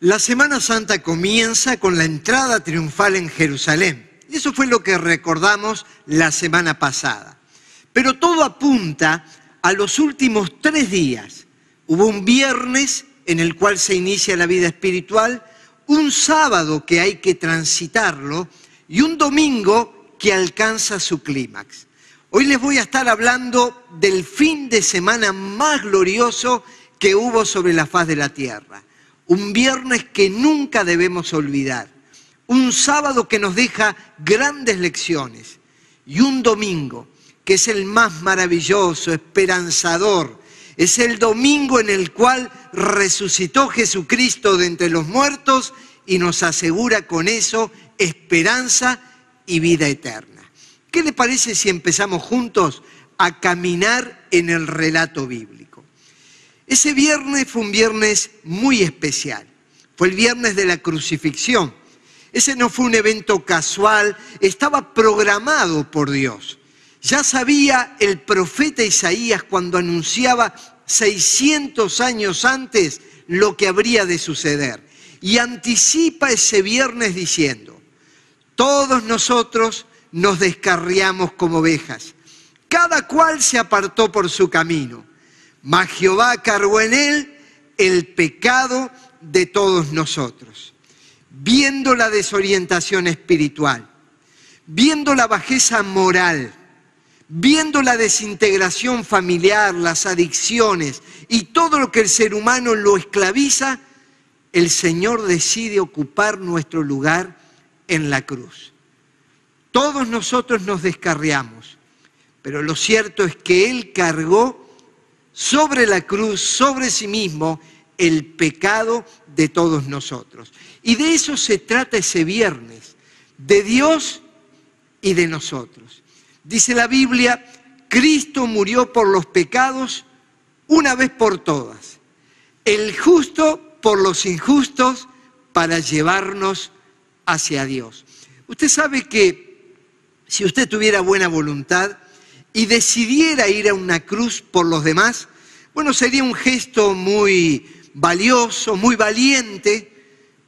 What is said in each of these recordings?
La Semana Santa comienza con la entrada triunfal en Jerusalén. Y eso fue lo que recordamos la semana pasada. Pero todo apunta a los últimos tres días. Hubo un viernes en el cual se inicia la vida espiritual, un sábado que hay que transitarlo y un domingo que alcanza su clímax. Hoy les voy a estar hablando del fin de semana más glorioso que hubo sobre la faz de la tierra un viernes que nunca debemos olvidar, un sábado que nos deja grandes lecciones y un domingo que es el más maravilloso, esperanzador. Es el domingo en el cual resucitó Jesucristo de entre los muertos y nos asegura con eso esperanza y vida eterna. ¿Qué le parece si empezamos juntos a caminar en el relato bíblico? Ese viernes fue un viernes muy especial. Fue el viernes de la crucifixión. Ese no fue un evento casual, estaba programado por Dios. Ya sabía el profeta Isaías cuando anunciaba 600 años antes lo que habría de suceder. Y anticipa ese viernes diciendo, todos nosotros nos descarriamos como ovejas, cada cual se apartó por su camino mas Jehová cargó en él el pecado de todos nosotros. Viendo la desorientación espiritual, viendo la bajeza moral, viendo la desintegración familiar, las adicciones y todo lo que el ser humano lo esclaviza, el Señor decide ocupar nuestro lugar en la cruz. Todos nosotros nos descarriamos, pero lo cierto es que Él cargó sobre la cruz, sobre sí mismo, el pecado de todos nosotros. Y de eso se trata ese viernes, de Dios y de nosotros. Dice la Biblia, Cristo murió por los pecados una vez por todas, el justo por los injustos para llevarnos hacia Dios. Usted sabe que si usted tuviera buena voluntad, y decidiera ir a una cruz por los demás, bueno, sería un gesto muy valioso, muy valiente,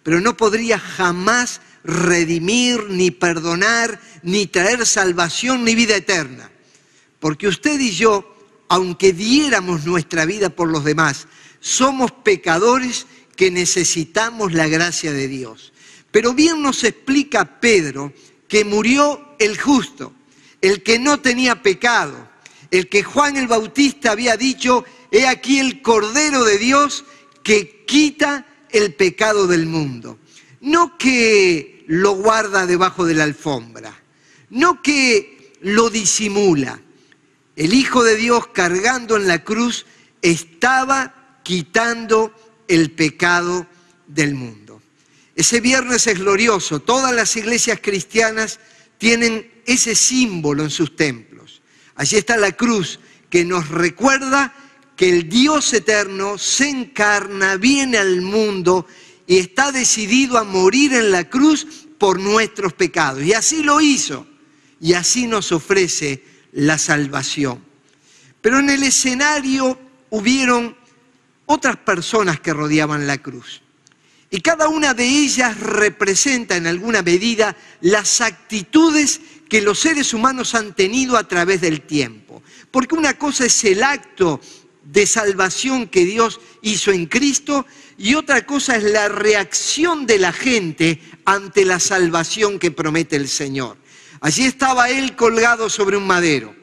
pero no podría jamás redimir, ni perdonar, ni traer salvación, ni vida eterna. Porque usted y yo, aunque diéramos nuestra vida por los demás, somos pecadores que necesitamos la gracia de Dios. Pero bien nos explica Pedro que murió el justo, el que no tenía pecado, el que Juan el Bautista había dicho, he aquí el Cordero de Dios que quita el pecado del mundo. No que lo guarda debajo de la alfombra, no que lo disimula. El Hijo de Dios cargando en la cruz estaba quitando el pecado del mundo. Ese viernes es glorioso. Todas las iglesias cristianas tienen ese símbolo en sus templos. Allí está la cruz que nos recuerda que el Dios eterno se encarna, viene al mundo y está decidido a morir en la cruz por nuestros pecados. Y así lo hizo. Y así nos ofrece la salvación. Pero en el escenario hubieron otras personas que rodeaban la cruz. Y cada una de ellas representa en alguna medida las actitudes que los seres humanos han tenido a través del tiempo. Porque una cosa es el acto de salvación que Dios hizo en Cristo y otra cosa es la reacción de la gente ante la salvación que promete el Señor. Allí estaba él colgado sobre un madero.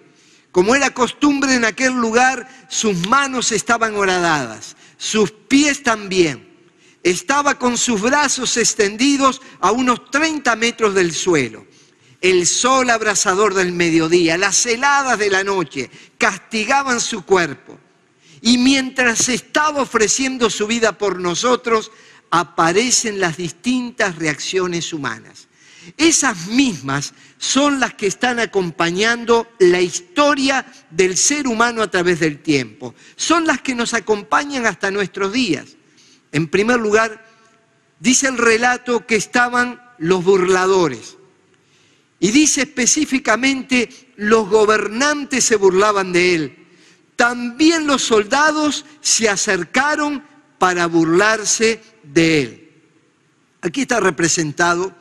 Como era costumbre en aquel lugar, sus manos estaban horadadas, sus pies también estaba con sus brazos extendidos a unos 30 metros del suelo. El sol abrasador del mediodía, las heladas de la noche castigaban su cuerpo. Y mientras estaba ofreciendo su vida por nosotros, aparecen las distintas reacciones humanas. Esas mismas son las que están acompañando la historia del ser humano a través del tiempo. Son las que nos acompañan hasta nuestros días. En primer lugar, dice el relato que estaban los burladores. Y dice específicamente, los gobernantes se burlaban de él. También los soldados se acercaron para burlarse de él. Aquí está representado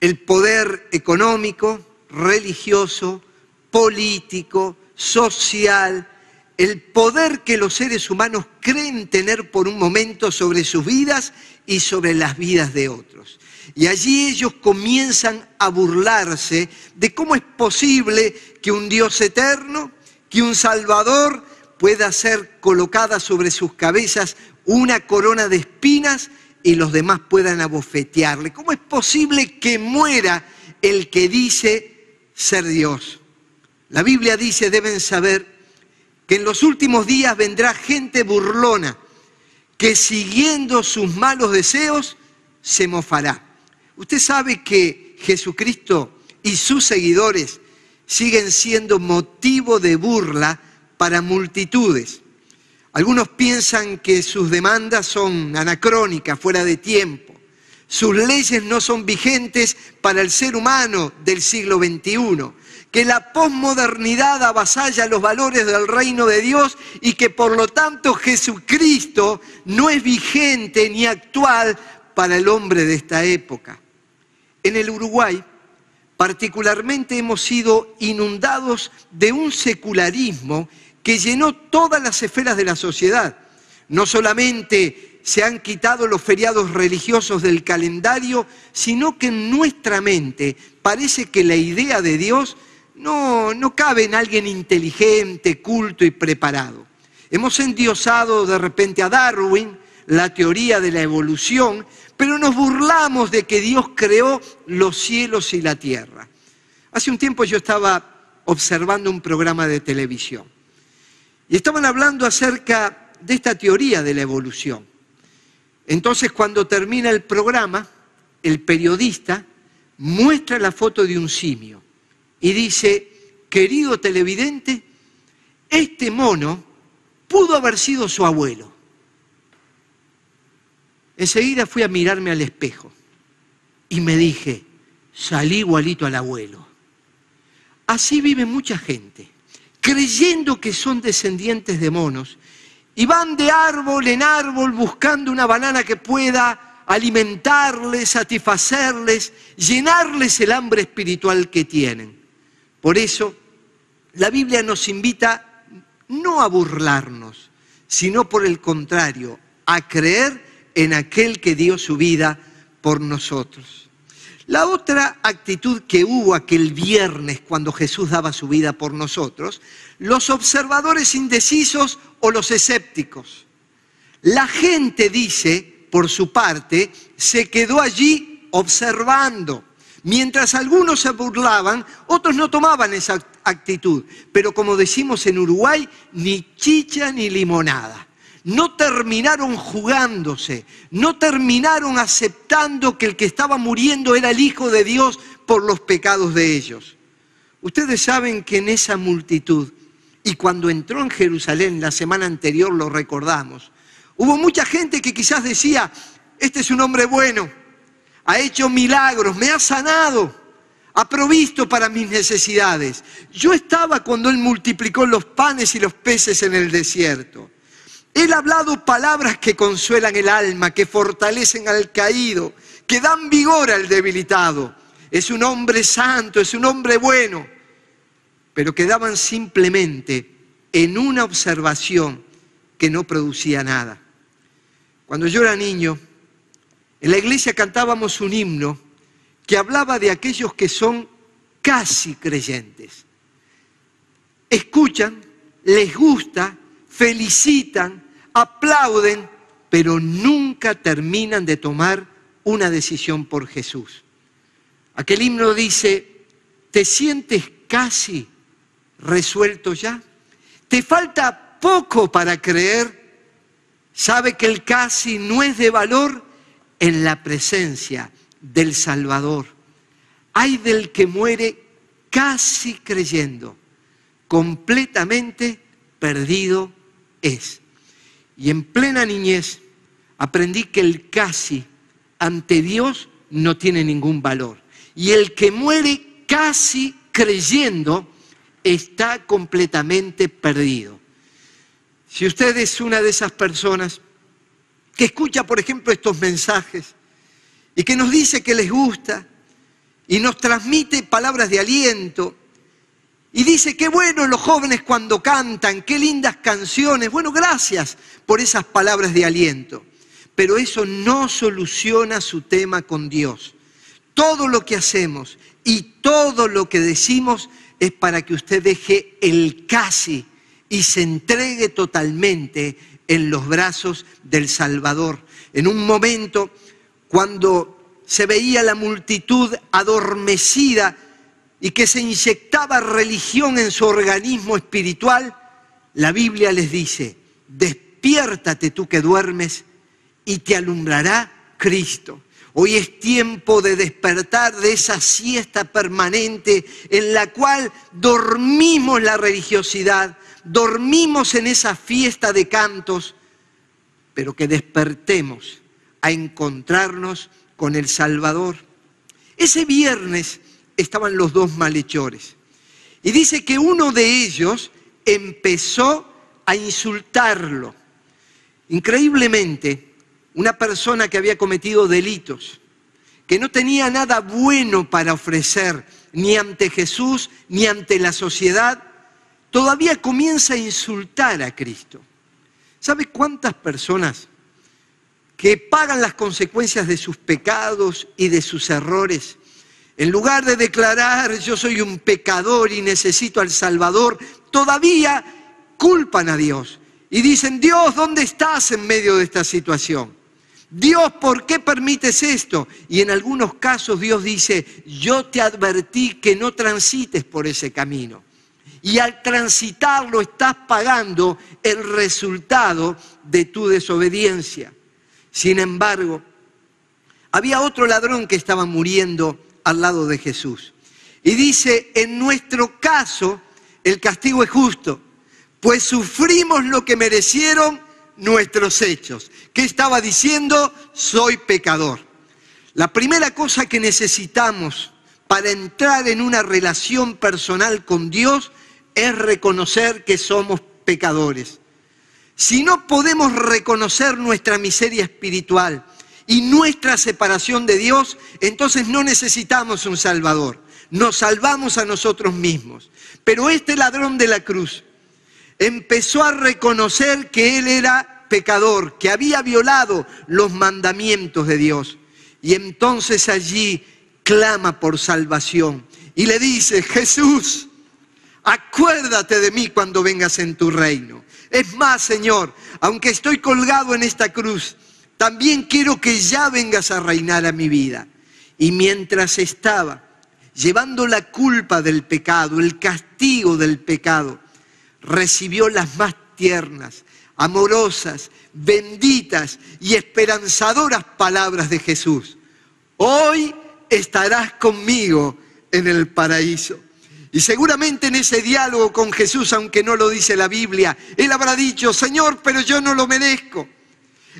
el poder económico, religioso, político, social, el poder que los seres humanos creen tener por un momento sobre sus vidas y sobre las vidas de otros. Y allí ellos comienzan a burlarse de cómo es posible que un Dios eterno, que un Salvador pueda ser colocada sobre sus cabezas una corona de espinas y los demás puedan abofetearle. ¿Cómo es posible que muera el que dice ser Dios? La Biblia dice, deben saber en los últimos días vendrá gente burlona que siguiendo sus malos deseos se mofará. Usted sabe que Jesucristo y sus seguidores siguen siendo motivo de burla para multitudes. Algunos piensan que sus demandas son anacrónicas, fuera de tiempo. Sus leyes no son vigentes para el ser humano del siglo XXI que la posmodernidad avasalla los valores del reino de Dios y que por lo tanto Jesucristo no es vigente ni actual para el hombre de esta época. En el Uruguay, particularmente hemos sido inundados de un secularismo que llenó todas las esferas de la sociedad. No solamente se han quitado los feriados religiosos del calendario, sino que en nuestra mente parece que la idea de Dios no, no cabe en alguien inteligente, culto y preparado. Hemos endiosado de repente a Darwin, la teoría de la evolución, pero nos burlamos de que Dios creó los cielos y la tierra. Hace un tiempo yo estaba observando un programa de televisión y estaban hablando acerca de esta teoría de la evolución. Entonces cuando termina el programa, el periodista muestra la foto de un simio y dice, querido televidente, este mono pudo haber sido su abuelo. Enseguida fui a mirarme al espejo y me dije, salí igualito al abuelo. Así vive mucha gente, creyendo que son descendientes de monos y van de árbol en árbol buscando una banana que pueda alimentarles, satisfacerles, llenarles el hambre espiritual que tienen. Por eso, la Biblia nos invita no a burlarnos, sino por el contrario, a creer en aquel que dio su vida por nosotros. La otra actitud que hubo aquel viernes cuando Jesús daba su vida por nosotros, los observadores indecisos o los escépticos. La gente dice, por su parte, se quedó allí observando. Mientras algunos se burlaban, otros no tomaban esa actitud. Pero como decimos en Uruguay, ni chicha ni limonada. No terminaron jugándose, no terminaron aceptando que el que estaba muriendo era el Hijo de Dios por los pecados de ellos. Ustedes saben que en esa multitud, y cuando entró en Jerusalén la semana anterior lo recordamos, hubo mucha gente que quizás decía, este es un hombre bueno, ha hecho milagros, me ha sanado, ha provisto para mis necesidades. Yo estaba cuando Él multiplicó los panes y los peces en el desierto. Él ha hablado palabras que consuelan el alma, que fortalecen al caído, que dan vigor al debilitado. Es un hombre santo, es un hombre bueno, pero quedaban simplemente en una observación que no producía nada. Cuando yo era niño, en la iglesia cantábamos un himno que hablaba de aquellos que son casi creyentes. Escuchan, les gusta, felicitan, aplauden, pero nunca terminan de tomar una decisión por Jesús. Aquel himno dice, ¿te sientes casi resuelto ya? ¿Te falta poco para creer? ¿Sabe que el casi no es de valor? En la presencia del Salvador. Hay del que muere casi creyendo, completamente perdido es. Y en plena niñez aprendí que el casi ante Dios no tiene ningún valor. Y el que muere casi creyendo está completamente perdido. Si usted es una de esas personas que escucha, por ejemplo, estos mensajes y que nos dice que les gusta y nos transmite palabras de aliento y dice, qué bueno los jóvenes cuando cantan, qué lindas canciones. Bueno, gracias por esas palabras de aliento. Pero eso no soluciona su tema con Dios. Todo lo que hacemos y todo lo que decimos es para que usted deje el casi y se entregue totalmente en los brazos del Salvador. En un momento cuando se veía la multitud adormecida y que se inyectaba religión en su organismo espiritual, la Biblia les dice, despiértate tú que duermes y te alumbrará Cristo. Hoy es tiempo de despertar de esa siesta permanente en la cual dormimos la religiosidad, dormimos en esa fiesta de cantos, pero que despertemos a encontrarnos con el Salvador. Ese viernes estaban los dos malhechores. Y dice que uno de ellos empezó a insultarlo. Increíblemente, una persona que había cometido delitos, que no tenía nada bueno para ofrecer ni ante Jesús ni ante la sociedad, todavía comienza a insultar a Cristo. ¿Sabe cuántas personas que pagan las consecuencias de sus pecados y de sus errores en lugar de declarar yo soy un pecador y necesito al Salvador, todavía culpan a Dios y dicen, Dios, ¿dónde estás en medio de esta situación? Dios, ¿por qué permites esto? Y en algunos casos Dios dice, yo te advertí que no transites por ese camino. Y al transitarlo estás pagando el resultado de tu desobediencia. Sin embargo, había otro ladrón que estaba muriendo al lado de Jesús. Y dice, en nuestro caso, el castigo es justo, pues sufrimos lo que merecieron nuestros hechos. ¿Qué estaba diciendo? Soy pecador. La primera cosa que necesitamos para entrar en una relación personal con Dios es reconocer que somos pecadores. Si no podemos reconocer nuestra miseria espiritual, y nuestra separación de Dios, entonces no necesitamos un Salvador. Nos salvamos a nosotros mismos. Pero este ladrón de la cruz empezó a reconocer que él era pecador, que había violado los mandamientos de Dios. Y entonces allí clama por salvación y le dice, Jesús, acuérdate de mí cuando vengas en tu reino. Es más, Señor, aunque estoy colgado en esta cruz, también quiero que ya vengas a reinar a mi vida. Y mientras estaba llevando la culpa del pecado, el castigo del pecado, recibió las más tiernas, amorosas, benditas y esperanzadoras palabras de Jesús. Hoy estarás conmigo en el paraíso. Y seguramente en ese diálogo con Jesús, aunque no lo dice la Biblia, Él habrá dicho, Señor, pero yo no lo merezco.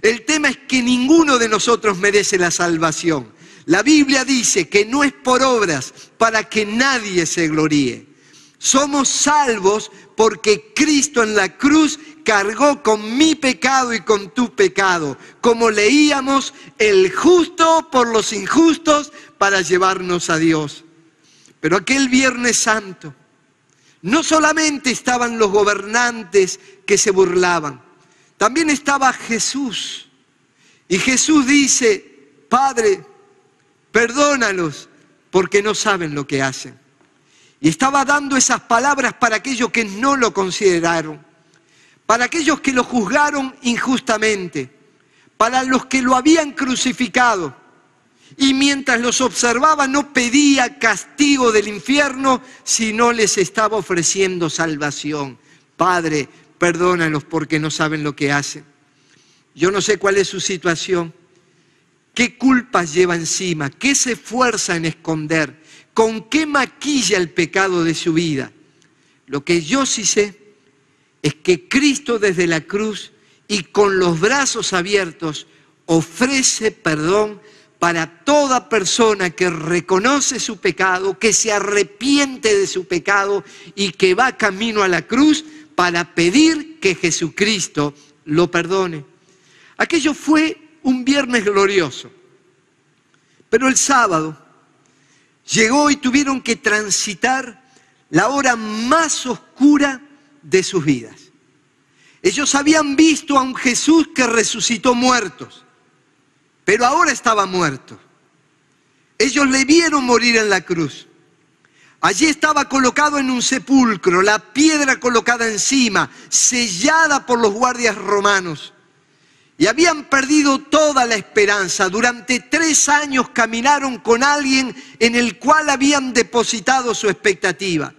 El tema es que ninguno de nosotros merece la salvación. La Biblia dice que no es por obras para que nadie se gloríe. Somos salvos porque Cristo en la cruz cargó con mi pecado y con tu pecado. Como leíamos, el justo por los injustos para llevarnos a Dios. Pero aquel Viernes Santo, no solamente estaban los gobernantes que se burlaban, también estaba Jesús. Y Jesús dice, Padre, perdónalos porque no saben lo que hacen. Y estaba dando esas palabras para aquellos que no lo consideraron, para aquellos que lo juzgaron injustamente, para los que lo habían crucificado. Y mientras los observaba no pedía castigo del infierno, sino les estaba ofreciendo salvación. Padre, perdónalos porque no saben lo que hacen. Yo no sé cuál es su situación, qué culpas lleva encima, qué se esfuerza en esconder, con qué maquilla el pecado de su vida. Lo que yo sí sé es que Cristo desde la cruz y con los brazos abiertos ofrece perdón para toda persona que reconoce su pecado, que se arrepiente de su pecado y que va camino a la cruz para pedir que Jesucristo lo perdone. Aquello fue un viernes glorioso. Pero el sábado llegó y tuvieron que transitar la hora más oscura de sus vidas. Ellos habían visto a un Jesús que resucitó muertos, pero ahora estaba muerto. Ellos le vieron morir en la cruz. Allí estaba colocado en un sepulcro, la piedra colocada encima, sellada por los guardias romanos. Y habían perdido toda la esperanza. Durante tres años caminaron con alguien en el cual habían depositado su expectativa.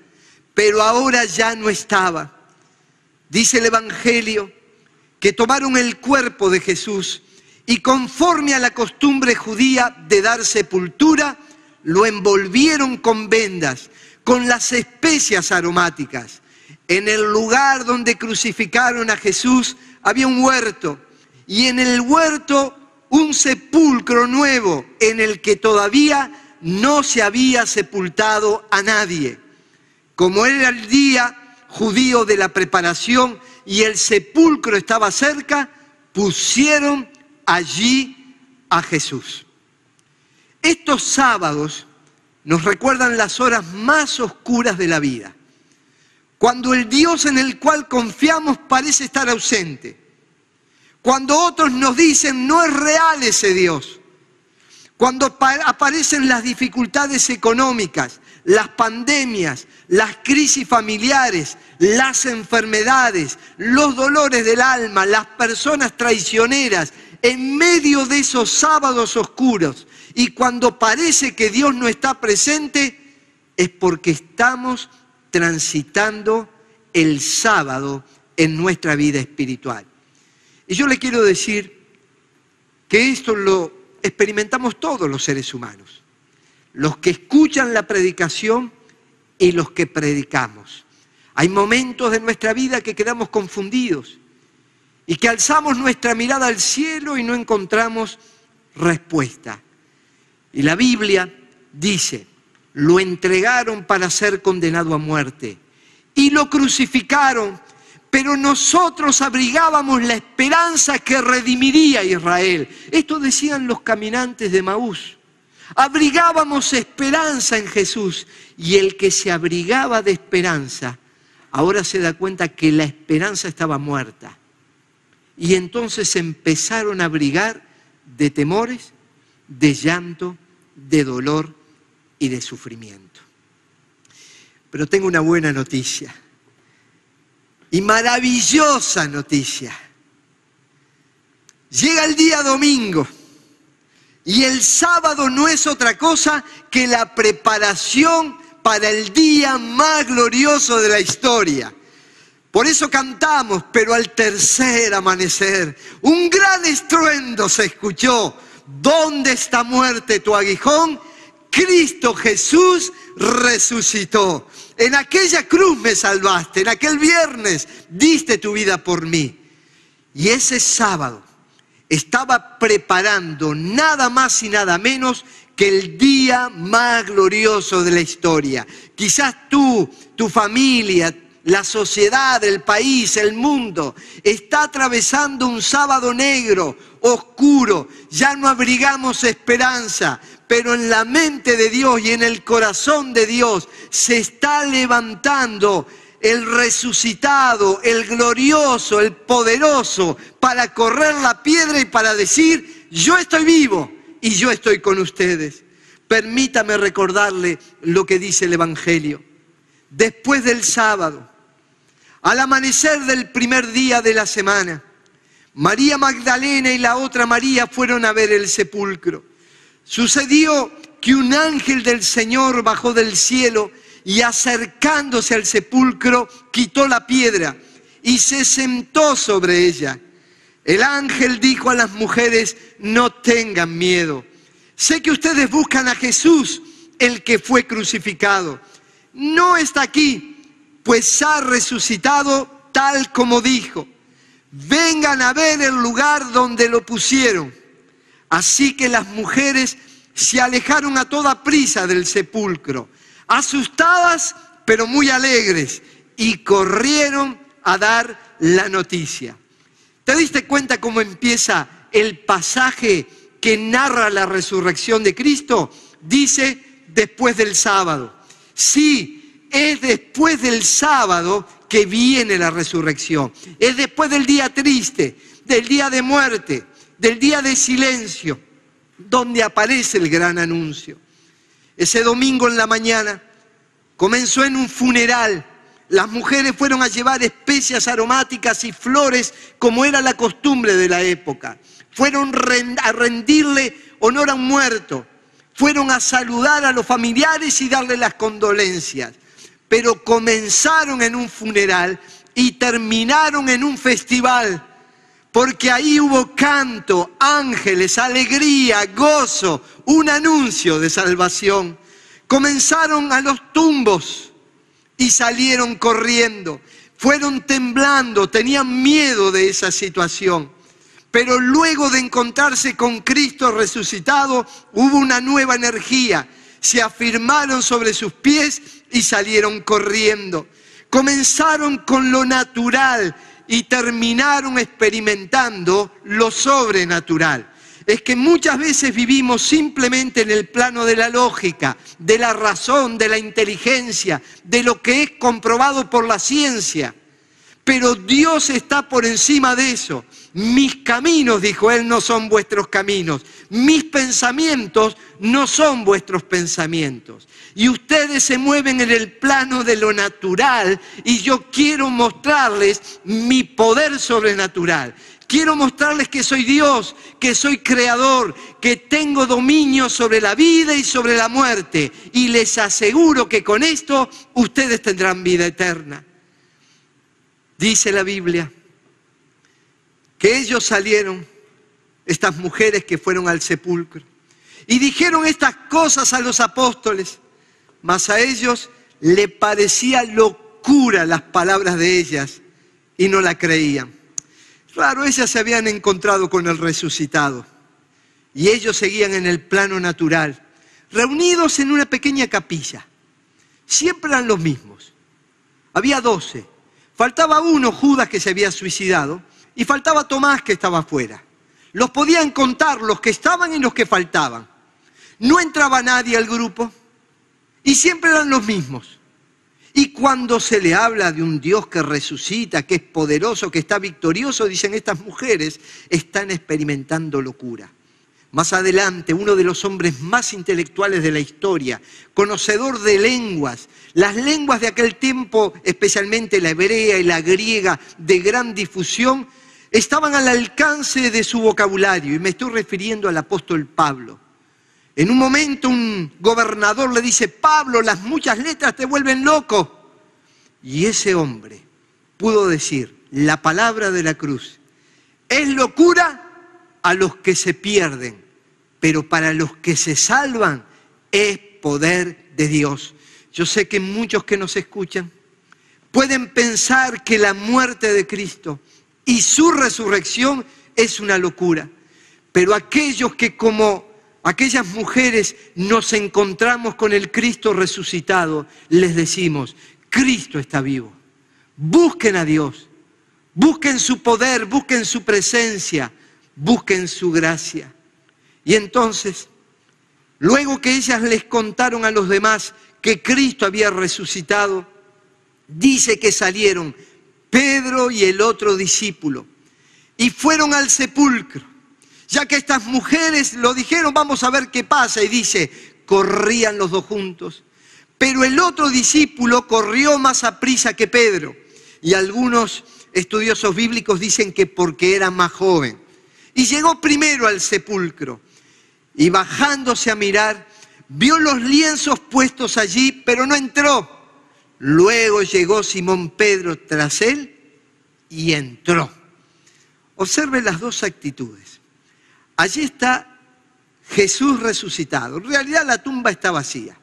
Pero ahora ya no estaba. Dice el Evangelio que tomaron el cuerpo de Jesús y conforme a la costumbre judía de dar sepultura, lo envolvieron con vendas, con las especias aromáticas. En el lugar donde crucificaron a Jesús había un huerto y en el huerto un sepulcro nuevo en el que todavía no se había sepultado a nadie. Como era el día judío de la preparación y el sepulcro estaba cerca, pusieron allí a Jesús. Estos sábados nos recuerdan las horas más oscuras de la vida, cuando el Dios en el cual confiamos parece estar ausente, cuando otros nos dicen no es real ese Dios, cuando aparecen las dificultades económicas, las pandemias, las crisis familiares, las enfermedades, los dolores del alma, las personas traicioneras, en medio de esos sábados oscuros y cuando parece que Dios no está presente, es porque estamos transitando el sábado en nuestra vida espiritual. Y yo le quiero decir que esto lo experimentamos todos los seres humanos, los que escuchan la predicación y los que predicamos. Hay momentos de nuestra vida que quedamos confundidos y que alzamos nuestra mirada al cielo y no encontramos respuesta. Y la Biblia dice, lo entregaron para ser condenado a muerte y lo crucificaron, pero nosotros abrigábamos la esperanza que redimiría a Israel. Esto decían los caminantes de Maús. Abrigábamos esperanza en Jesús y el que se abrigaba de esperanza ahora se da cuenta que la esperanza estaba muerta y entonces empezaron a abrigar de temores, de llanto, de dolor y de sufrimiento. Pero tengo una buena noticia y maravillosa noticia. Llega el día domingo y el sábado no es otra cosa que la preparación para el día más glorioso de la historia por eso cantamos, pero al tercer amanecer, un gran estruendo se escuchó. ¿Dónde está muerte tu aguijón? Cristo Jesús resucitó. En aquella cruz me salvaste, en aquel viernes diste tu vida por mí. Y ese sábado estaba preparando nada más y nada menos que el día más glorioso de la historia. Quizás tú, tu familia, la sociedad, el país, el mundo está atravesando un sábado negro, oscuro, ya no abrigamos esperanza, pero en la mente de Dios y en el corazón de Dios se está levantando el resucitado, el glorioso, el poderoso, para correr la piedra y para decir, yo estoy vivo y yo estoy con ustedes. Permítame recordarle lo que dice el Evangelio. Después del sábado, al amanecer del primer día de la semana, María Magdalena y la otra María fueron a ver el sepulcro. Sucedió que un ángel del Señor bajó del cielo y acercándose al sepulcro quitó la piedra y se sentó sobre ella. El ángel dijo a las mujeres, no tengan miedo. Sé que ustedes buscan a Jesús, el que fue crucificado. No está aquí pues ha resucitado tal como dijo. Vengan a ver el lugar donde lo pusieron. Así que las mujeres se alejaron a toda prisa del sepulcro, asustadas pero muy alegres, y corrieron a dar la noticia. ¿Te diste cuenta cómo empieza el pasaje que narra la resurrección de Cristo, dice después del sábado. Sí, es después del sábado que viene la resurrección. Es después del día triste, del día de muerte, del día de silencio, donde aparece el gran anuncio. Ese domingo en la mañana comenzó en un funeral. Las mujeres fueron a llevar especias aromáticas y flores como era la costumbre de la época. Fueron a rendirle honor a un muerto. Fueron a saludar a los familiares y darle las condolencias. Pero comenzaron en un funeral y terminaron en un festival porque ahí hubo canto, ángeles, alegría, gozo, un anuncio de salvación. Comenzaron a los tumbos y salieron corriendo. Fueron temblando, tenían miedo de esa situación. Pero luego de encontrarse con Cristo resucitado, hubo una nueva energía. Se afirmaron sobre sus pies y salieron corriendo. Comenzaron con lo natural y terminaron experimentando lo sobrenatural. Es que muchas veces vivimos simplemente en el plano de la lógica, de la razón, de la inteligencia, de lo que es comprobado por la ciencia. Pero Dios está por encima de eso. Mis caminos, dijo él, no son vuestros caminos. Mis pensamientos no son vuestros pensamientos. Y ustedes se mueven en el plano de lo natural y yo quiero mostrarles mi poder sobrenatural. Quiero mostrarles que soy Dios, que soy creador, que tengo dominio sobre la vida y sobre la muerte. Y les aseguro que con esto ustedes tendrán vida eterna. Dice la Biblia que ellos salieron, estas mujeres que fueron al sepulcro, y dijeron estas cosas a los apóstoles, mas a ellos le parecía locura las palabras de ellas y no la creían. Claro, ellas se habían encontrado con el resucitado y ellos seguían en el plano natural, reunidos en una pequeña capilla. Siempre eran los mismos. Había doce. Faltaba uno, Judas, que se había suicidado, y faltaba Tomás que estaba afuera. Los podían contar los que estaban y los que faltaban. No entraba nadie al grupo y siempre eran los mismos. Y cuando se le habla de un Dios que resucita, que es poderoso, que está victorioso, dicen estas mujeres, están experimentando locura. Más adelante, uno de los hombres más intelectuales de la historia, conocedor de lenguas, las lenguas de aquel tiempo, especialmente la hebrea y la griega, de gran difusión, estaban al alcance de su vocabulario, y me estoy refiriendo al apóstol Pablo. En un momento un gobernador le dice, Pablo, las muchas letras te vuelven loco. Y ese hombre pudo decir la palabra de la cruz. Es locura a los que se pierden, pero para los que se salvan es poder de Dios. Yo sé que muchos que nos escuchan pueden pensar que la muerte de Cristo y su resurrección es una locura. Pero aquellos que como aquellas mujeres nos encontramos con el Cristo resucitado, les decimos, Cristo está vivo. Busquen a Dios, busquen su poder, busquen su presencia, busquen su gracia. Y entonces, luego que ellas les contaron a los demás que Cristo había resucitado, dice que salieron Pedro y el otro discípulo, y fueron al sepulcro. Ya que estas mujeres lo dijeron, vamos a ver qué pasa. Y dice, corrían los dos juntos. Pero el otro discípulo corrió más a prisa que Pedro. Y algunos estudiosos bíblicos dicen que porque era más joven. Y llegó primero al sepulcro. Y bajándose a mirar, vio los lienzos puestos allí, pero no entró. Luego llegó Simón Pedro tras él y entró. Observe las dos actitudes. Allí está Jesús resucitado. En realidad la tumba está vacía.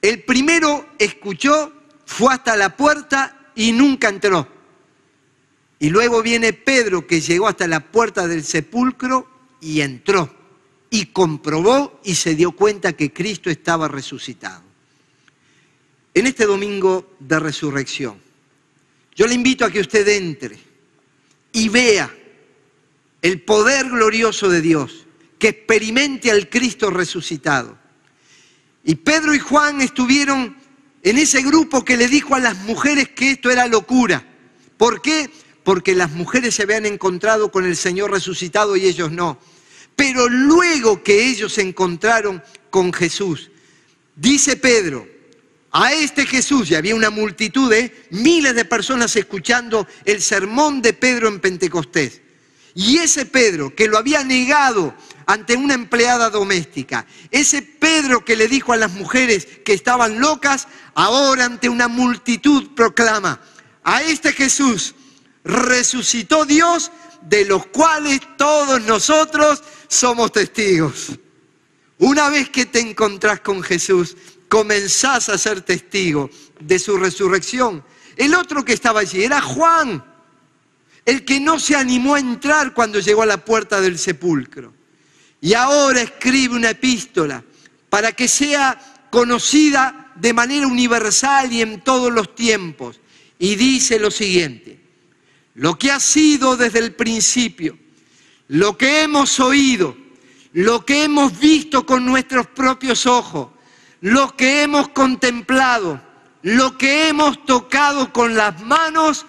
El primero escuchó, fue hasta la puerta y nunca entró. Y luego viene Pedro que llegó hasta la puerta del sepulcro y entró. Y comprobó y se dio cuenta que Cristo estaba resucitado en este domingo de resurrección, yo le invito a que usted entre y vea el poder glorioso de Dios, que experimente al Cristo resucitado. Y Pedro y Juan estuvieron en ese grupo que le dijo a las mujeres que esto era locura. ¿Por qué? Porque las mujeres se habían encontrado con el Señor resucitado y ellos no. Pero luego que ellos se encontraron con Jesús, dice Pedro, a este Jesús, y había una multitud de miles de personas escuchando el sermón de Pedro en Pentecostés. Y ese Pedro que lo había negado ante una empleada doméstica, ese Pedro que le dijo a las mujeres que estaban locas, ahora ante una multitud proclama, a este Jesús resucitó Dios, de los cuales todos nosotros somos testigos. Una vez que te encontrás con Jesús, comenzás a ser testigo de su resurrección. El otro que estaba allí era Juan, el que no se animó a entrar cuando llegó a la puerta del sepulcro. Y ahora escribe una epístola para que sea conocida de manera universal y en todos los tiempos. Y dice lo siguiente, lo que ha sido desde el principio, lo que hemos oído, lo que hemos visto con nuestros propios ojos, lo que hemos contemplado, lo que hemos tocado con las manos,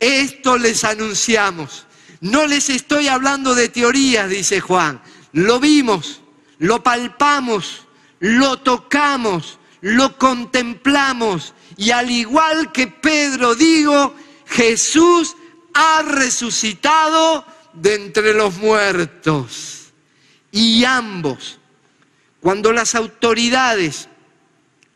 esto les anunciamos. No les estoy hablando de teorías, dice Juan. Lo vimos, lo palpamos, lo tocamos, lo contemplamos. Y al igual que Pedro digo, Jesús ha resucitado de entre los muertos. Y ambos, cuando las autoridades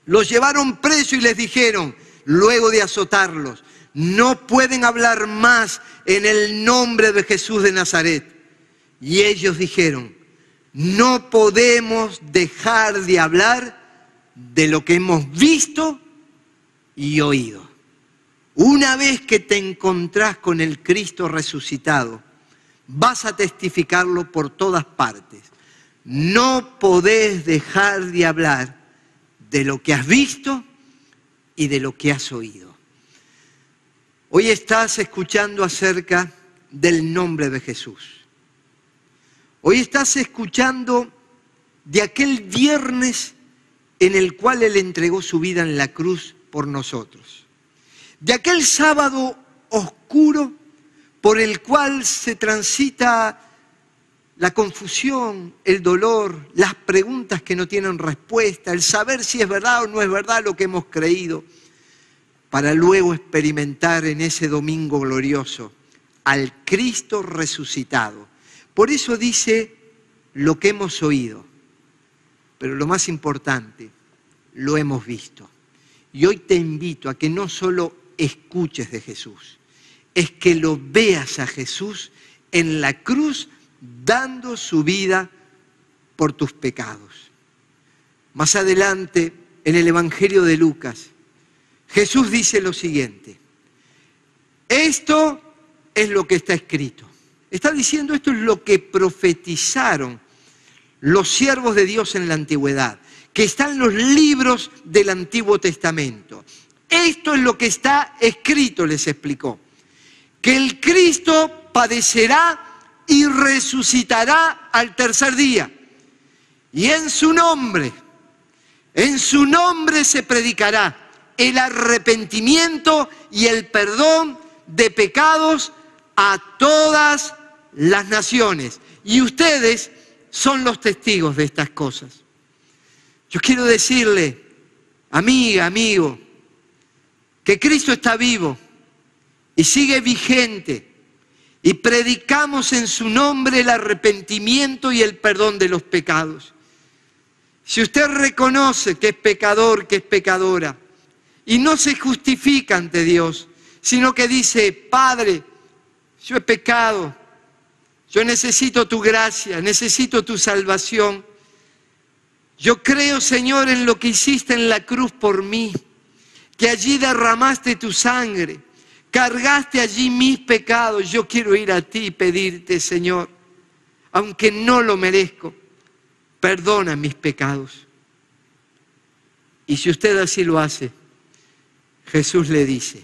los llevaron preso y les dijeron, luego de azotarlos, no pueden hablar más en el nombre de Jesús de Nazaret. Y ellos dijeron, no podemos dejar de hablar de lo que hemos visto y oído. Una vez que te encontrás con el Cristo resucitado, vas a testificarlo por todas partes. No podés dejar de hablar de lo que has visto y de lo que has oído. Hoy estás escuchando acerca del nombre de Jesús. Hoy estás escuchando de aquel viernes en el cual Él entregó su vida en la cruz por nosotros. De aquel sábado oscuro por el cual se transita la confusión, el dolor, las preguntas que no tienen respuesta, el saber si es verdad o no es verdad lo que hemos creído, para luego experimentar en ese domingo glorioso al Cristo resucitado. Por eso dice lo que hemos oído, pero lo más importante, lo hemos visto. Y hoy te invito a que no solo escuches de Jesús, es que lo veas a Jesús en la cruz dando su vida por tus pecados. Más adelante, en el Evangelio de Lucas, Jesús dice lo siguiente, esto es lo que está escrito. Está diciendo esto es lo que profetizaron los siervos de Dios en la antigüedad, que están los libros del Antiguo Testamento. Esto es lo que está escrito, les explicó, que el Cristo padecerá y resucitará al tercer día. Y en su nombre, en su nombre se predicará el arrepentimiento y el perdón de pecados a todas las naciones. Y ustedes son los testigos de estas cosas. Yo quiero decirle, amiga, amigo, que Cristo está vivo y sigue vigente y predicamos en su nombre el arrepentimiento y el perdón de los pecados. Si usted reconoce que es pecador, que es pecadora, y no se justifica ante Dios, sino que dice, Padre, yo he pecado, yo necesito tu gracia, necesito tu salvación. Yo creo, Señor, en lo que hiciste en la cruz por mí, que allí derramaste tu sangre Cargaste allí mis pecados. Yo quiero ir a ti y pedirte, Señor, aunque no lo merezco, perdona mis pecados. Y si usted así lo hace, Jesús le dice,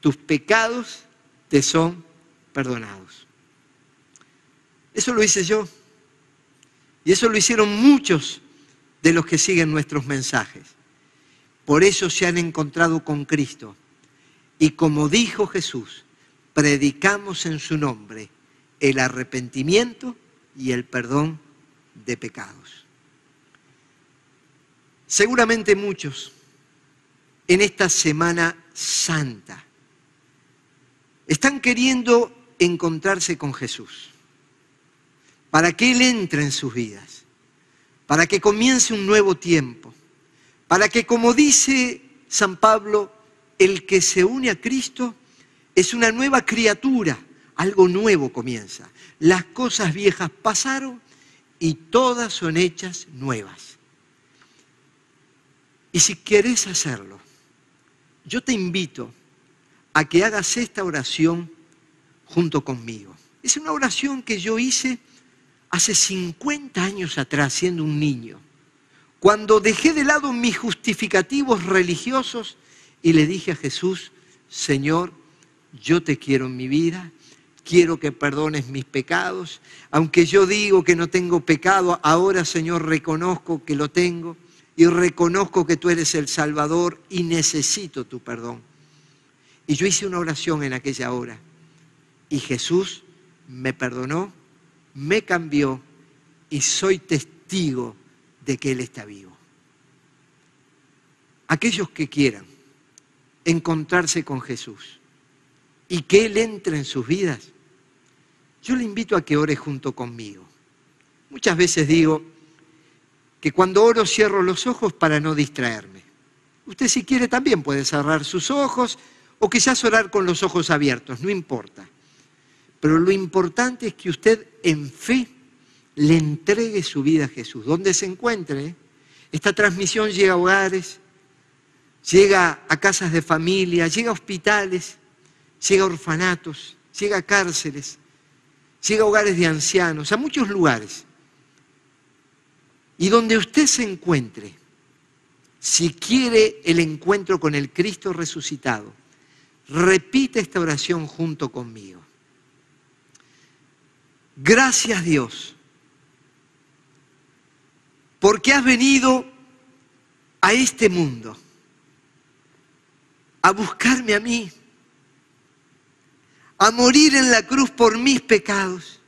tus pecados te son perdonados. Eso lo hice yo. Y eso lo hicieron muchos de los que siguen nuestros mensajes. Por eso se han encontrado con Cristo. Y como dijo Jesús, predicamos en su nombre el arrepentimiento y el perdón de pecados. Seguramente muchos en esta Semana Santa están queriendo encontrarse con Jesús, para que Él entre en sus vidas, para que comience un nuevo tiempo, para que, como dice San Pablo, el que se une a Cristo es una nueva criatura, algo nuevo comienza. Las cosas viejas pasaron y todas son hechas nuevas. Y si quieres hacerlo, yo te invito a que hagas esta oración junto conmigo. Es una oración que yo hice hace 50 años atrás, siendo un niño, cuando dejé de lado mis justificativos religiosos y le dije a Jesús, Señor, yo te quiero en mi vida, quiero que perdones mis pecados, aunque yo digo que no tengo pecado, ahora Señor reconozco que lo tengo y reconozco que tú eres el Salvador y necesito tu perdón. Y yo hice una oración en aquella hora y Jesús me perdonó, me cambió y soy testigo de que Él está vivo. Aquellos que quieran encontrarse con Jesús y que Él entre en sus vidas, yo le invito a que ore junto conmigo. Muchas veces digo que cuando oro cierro los ojos para no distraerme. Usted si quiere también puede cerrar sus ojos o quizás orar con los ojos abiertos, no importa. Pero lo importante es que usted en fe le entregue su vida a Jesús. Donde se encuentre, esta transmisión llega a hogares, llega a casas de familia, llega a hospitales, llega a orfanatos, llega a cárceles, llega a hogares de ancianos, a muchos lugares. Y donde usted se encuentre, si quiere el encuentro con el Cristo resucitado, repite esta oración junto conmigo. Gracias Dios, porque has venido a este mundo a buscarme a mí, a morir en la cruz por mis pecados.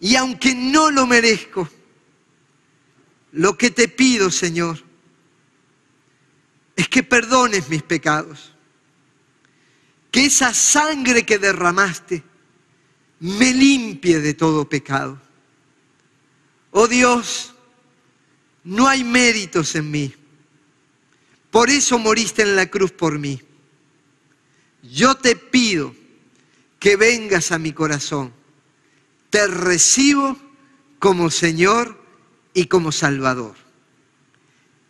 Y aunque no lo merezco, lo que te pido, Señor, es que perdones mis pecados que esa sangre que derramaste me limpie de todo pecado. Oh Dios, no hay méritos en mí. Por eso moriste en la cruz por mí. Yo te pido que vengas a mi corazón. Te recibo como Señor y como Salvador.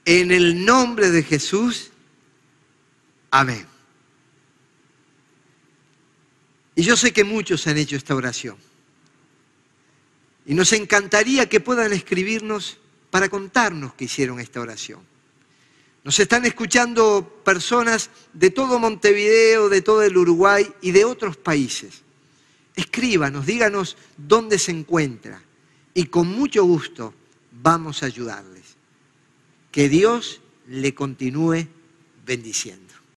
En el nombre de Jesús. Amén. Y yo sé que muchos han hecho esta oración. Y nos encantaría que puedan escribirnos para contarnos que hicieron esta oración. Nos están escuchando personas de todo Montevideo, de todo el Uruguay y de otros países. Escríbanos, díganos dónde se encuentra y con mucho gusto vamos a ayudarles. Que Dios le continúe bendiciendo.